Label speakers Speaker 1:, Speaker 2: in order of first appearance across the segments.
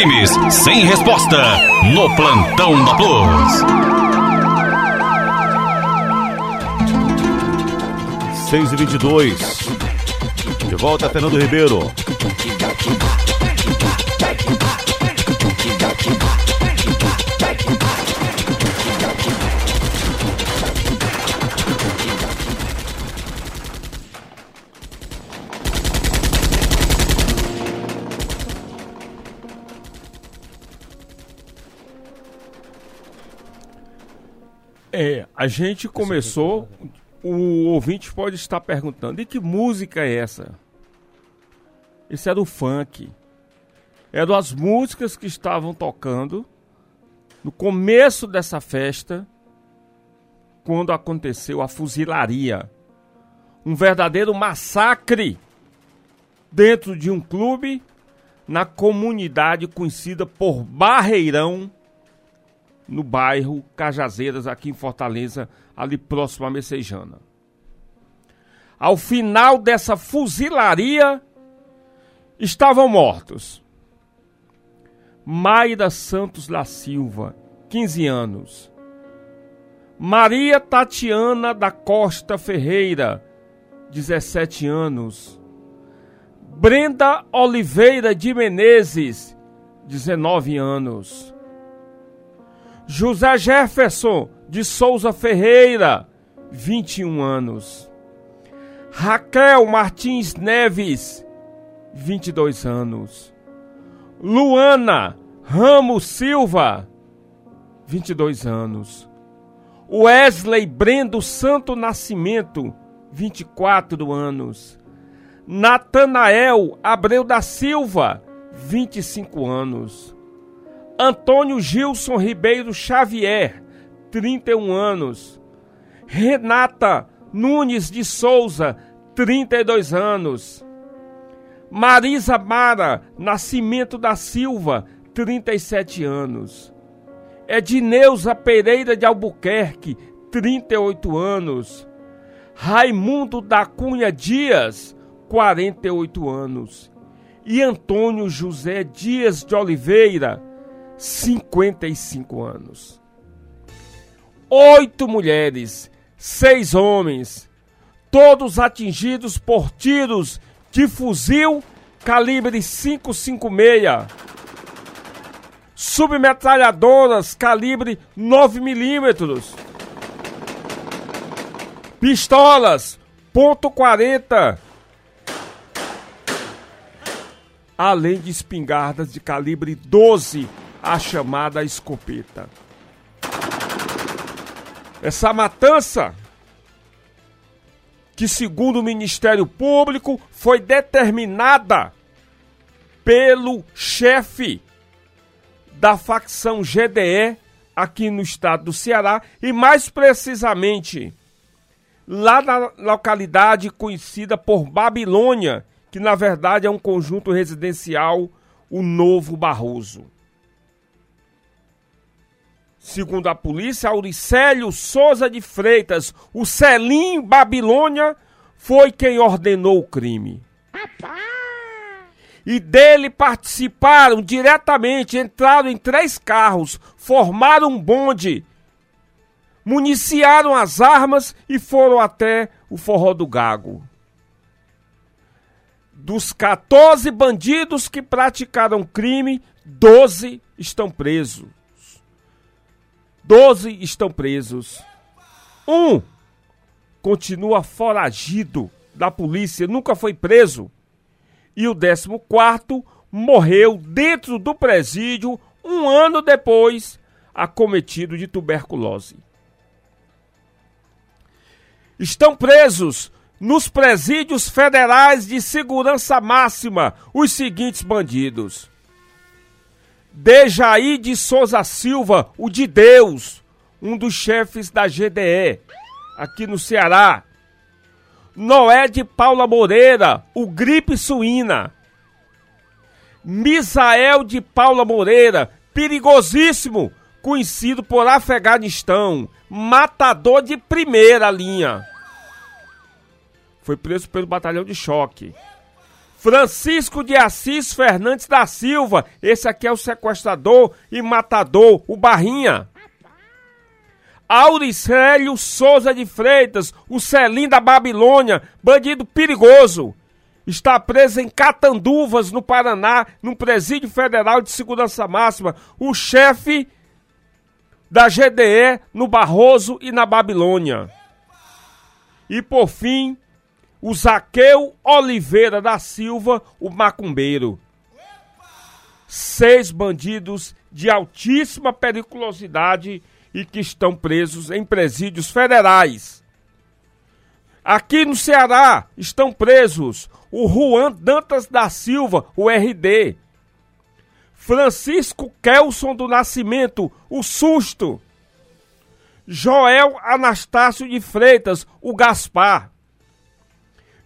Speaker 1: crimes sem resposta no plantão da Plus.
Speaker 2: 6 e 22 De volta, Fernando Ribeiro.
Speaker 3: É, a gente começou. O ouvinte pode estar perguntando: e que música é essa? Isso é do funk. É das músicas que estavam tocando no começo dessa festa, quando aconteceu a fuzilaria. Um verdadeiro massacre dentro de um clube na comunidade conhecida por Barreirão no bairro Cajazeiras, aqui em Fortaleza, ali próximo a Messejana. Ao final dessa fuzilaria, estavam mortos Maida Santos da Silva, 15 anos. Maria Tatiana da Costa Ferreira, 17 anos. Brenda Oliveira de Menezes, 19 anos. José Jefferson de Souza Ferreira, 21 anos. Raquel Martins Neves, 22 anos. Luana Ramos Silva, 22 anos. Wesley Brendo Santo Nascimento, 24 anos. Natanael Abreu da Silva, 25 anos. Antônio Gilson Ribeiro Xavier, 31 anos. Renata Nunes de Souza, 32 anos. Marisa Mara Nascimento da Silva, 37 anos. Edneuza Pereira de Albuquerque, 38 anos. Raimundo da Cunha Dias, 48 anos. E Antônio José Dias de Oliveira, 55 anos. Oito mulheres, seis homens, todos atingidos por tiros de fuzil calibre 556, submetralhadoras calibre 9 milímetros, pistolas ponto .40, além de espingardas de calibre 12 a chamada escopeta. Essa matança, que segundo o Ministério Público foi determinada pelo chefe da facção GDE aqui no estado do Ceará e mais precisamente lá na localidade conhecida por Babilônia, que na verdade é um conjunto residencial, o Novo Barroso. Segundo a polícia, Auricélio Souza de Freitas, o Celim Babilônia, foi quem ordenou o crime. E dele participaram diretamente, entraram em três carros, formaram um bonde, municiaram as armas e foram até o Forró do Gago. Dos 14 bandidos que praticaram crime, 12 estão presos. Doze estão presos. Um continua foragido da polícia, nunca foi preso. E o décimo quarto morreu dentro do presídio um ano depois, acometido de tuberculose. Estão presos nos presídios federais de segurança máxima os seguintes bandidos: Dejaí de Souza Silva, o de Deus, um dos chefes da GDE, aqui no Ceará. Noé de Paula Moreira, o gripe suína. Misael de Paula Moreira, perigosíssimo, conhecido por Afeganistão, matador de primeira linha. Foi preso pelo batalhão de choque. Francisco de Assis Fernandes da Silva, esse aqui é o sequestrador e matador, o Barrinha. Auricélio Souza de Freitas, o Celim da Babilônia, bandido perigoso. Está preso em Catanduvas, no Paraná, num presídio federal de segurança máxima. O chefe da GDE no Barroso e na Babilônia. E por fim, o Zaqueu Oliveira da Silva, o macumbeiro. Seis bandidos de altíssima periculosidade e que estão presos em presídios federais. Aqui no Ceará estão presos o Juan Dantas da Silva, o RD. Francisco Kelson do Nascimento, o Susto. Joel Anastácio de Freitas, o Gaspar.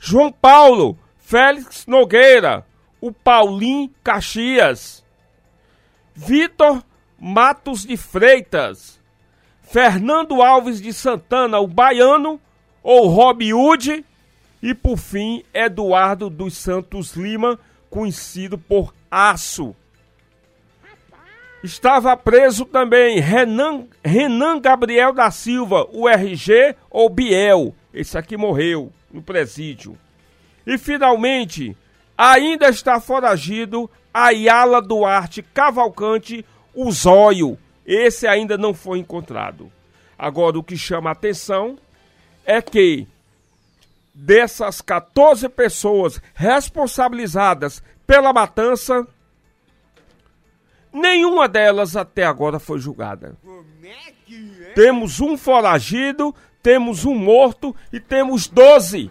Speaker 3: João Paulo Félix Nogueira, o Paulim Caxias, Vitor Matos de Freitas, Fernando Alves de Santana, o Baiano, ou Rob Hood, e por fim Eduardo dos Santos Lima, conhecido por Aço. Estava preso também Renan, Renan Gabriel da Silva, o RG ou Biel. Esse aqui morreu no presídio. E finalmente, ainda está foragido Ayala Duarte Cavalcante, o Zóio. Esse ainda não foi encontrado. Agora, o que chama a atenção é que dessas 14 pessoas responsabilizadas pela matança, nenhuma delas até agora foi julgada. Temos um foragido, temos um morto e temos 12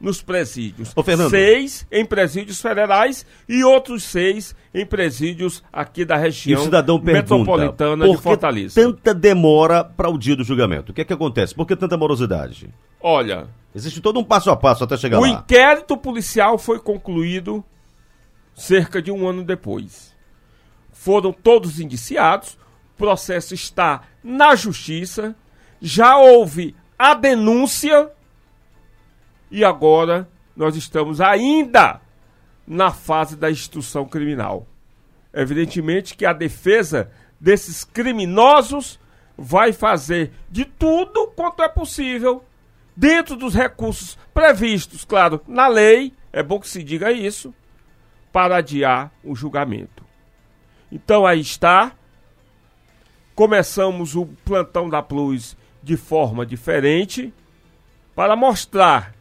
Speaker 3: nos presídios.
Speaker 2: Ô, Fernando.
Speaker 3: Seis em presídios federais e outros seis em presídios aqui da
Speaker 2: E
Speaker 3: região
Speaker 2: o cidadão pergunta,
Speaker 3: metropolitana
Speaker 2: por
Speaker 3: de Fortaleza.
Speaker 2: tanta demora para o dia do julgamento? O que é que acontece? Por que tanta morosidade?
Speaker 3: Olha,
Speaker 2: Existe todo um passo a passo até chegar
Speaker 3: o
Speaker 2: lá.
Speaker 3: inquérito policial foi concluído cerca de um ano depois. Foram todos indiciados, o processo está na justiça, já houve a denúncia e agora nós estamos ainda na fase da instrução criminal. Evidentemente que a defesa desses criminosos vai fazer de tudo quanto é possível, dentro dos recursos previstos, claro, na lei, é bom que se diga isso, para adiar o julgamento. Então aí está. Começamos o plantão da Plus de forma diferente para mostrar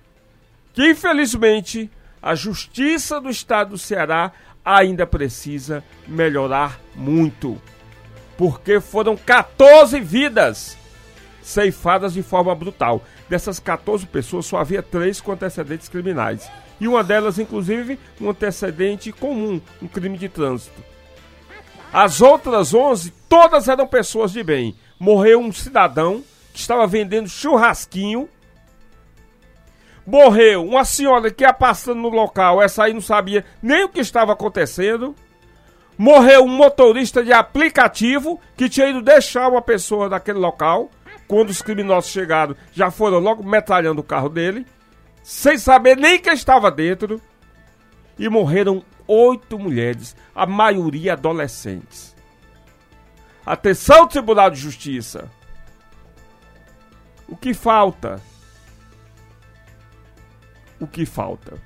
Speaker 3: que, infelizmente, a Justiça do Estado do Ceará ainda precisa melhorar muito. Porque foram 14 vidas ceifadas de forma brutal. Dessas 14 pessoas, só havia três com antecedentes criminais. E uma delas, inclusive, um antecedente comum, um crime de trânsito. As outras 11, todas eram pessoas de bem. Morreu um cidadão que estava vendendo churrasquinho. Morreu uma senhora que ia passando no local, essa aí não sabia nem o que estava acontecendo. Morreu um motorista de aplicativo que tinha ido deixar uma pessoa naquele local. Quando os criminosos chegaram, já foram logo metralhando o carro dele, sem saber nem quem estava dentro. E morreram oito mulheres, a maioria adolescentes. Atenção, Tribunal de Justiça. O que falta? O que falta?